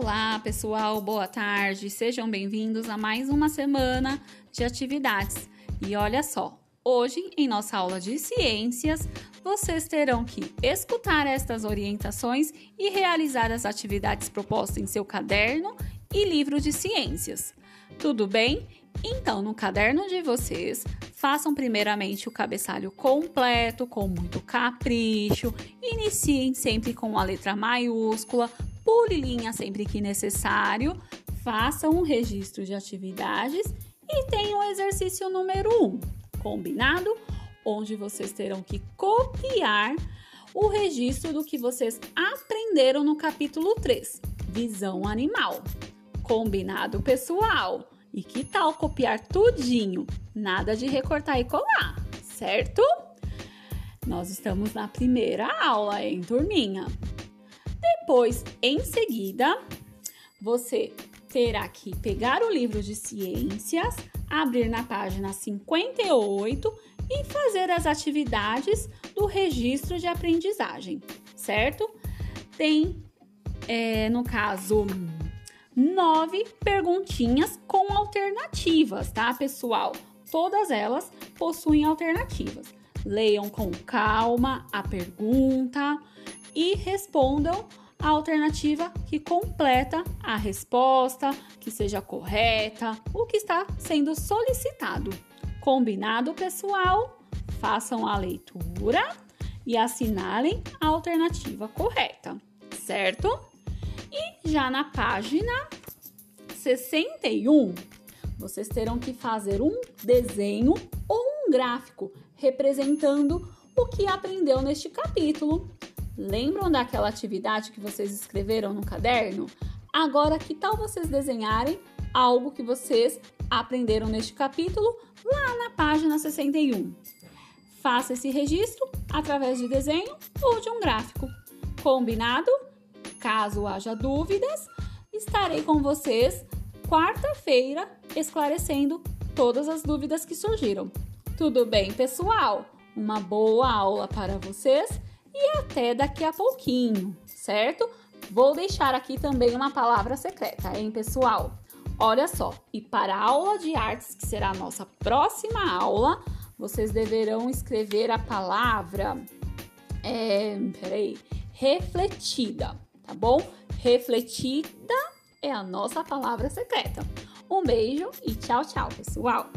Olá, pessoal, boa tarde. Sejam bem-vindos a mais uma semana de atividades. E olha só, hoje em nossa aula de ciências, vocês terão que escutar estas orientações e realizar as atividades propostas em seu caderno e livro de ciências. Tudo bem? Então, no caderno de vocês, façam primeiramente o cabeçalho completo, com muito capricho. Iniciem sempre com a letra maiúscula, pule linha sempre que necessário, façam um registro de atividades e tenham o exercício número 1, um, combinado? Onde vocês terão que copiar o registro do que vocês aprenderam no capítulo 3, visão animal. Combinado, pessoal? E que tal copiar tudinho? Nada de recortar e colar, certo? Nós estamos na primeira aula, hein, turminha? Depois, em seguida, você terá que pegar o livro de ciências, abrir na página 58 e fazer as atividades do registro de aprendizagem, certo? Tem, é, no caso, nove perguntinhas com alternativas, tá, pessoal? Todas elas possuem alternativas. Leiam com calma a pergunta e respondam a alternativa que completa a resposta, que seja correta, o que está sendo solicitado. Combinado, pessoal? Façam a leitura e assinalem a alternativa correta, certo? E já na página 61, vocês terão que fazer um desenho ou um gráfico representando o que aprendeu neste capítulo. Lembram daquela atividade que vocês escreveram no caderno? Agora, que tal vocês desenharem algo que vocês aprenderam neste capítulo lá na página 61? Faça esse registro através de desenho ou de um gráfico. Combinado? Caso haja dúvidas, estarei com vocês quarta-feira esclarecendo todas as dúvidas que surgiram. Tudo bem, pessoal? Uma boa aula para vocês e até daqui a pouquinho, certo? Vou deixar aqui também uma palavra secreta, hein, pessoal? Olha só, e para a aula de artes, que será a nossa próxima aula, vocês deverão escrever a palavra. É, peraí, refletida, tá bom? Refletida é a nossa palavra secreta. Um beijo e tchau, tchau, pessoal!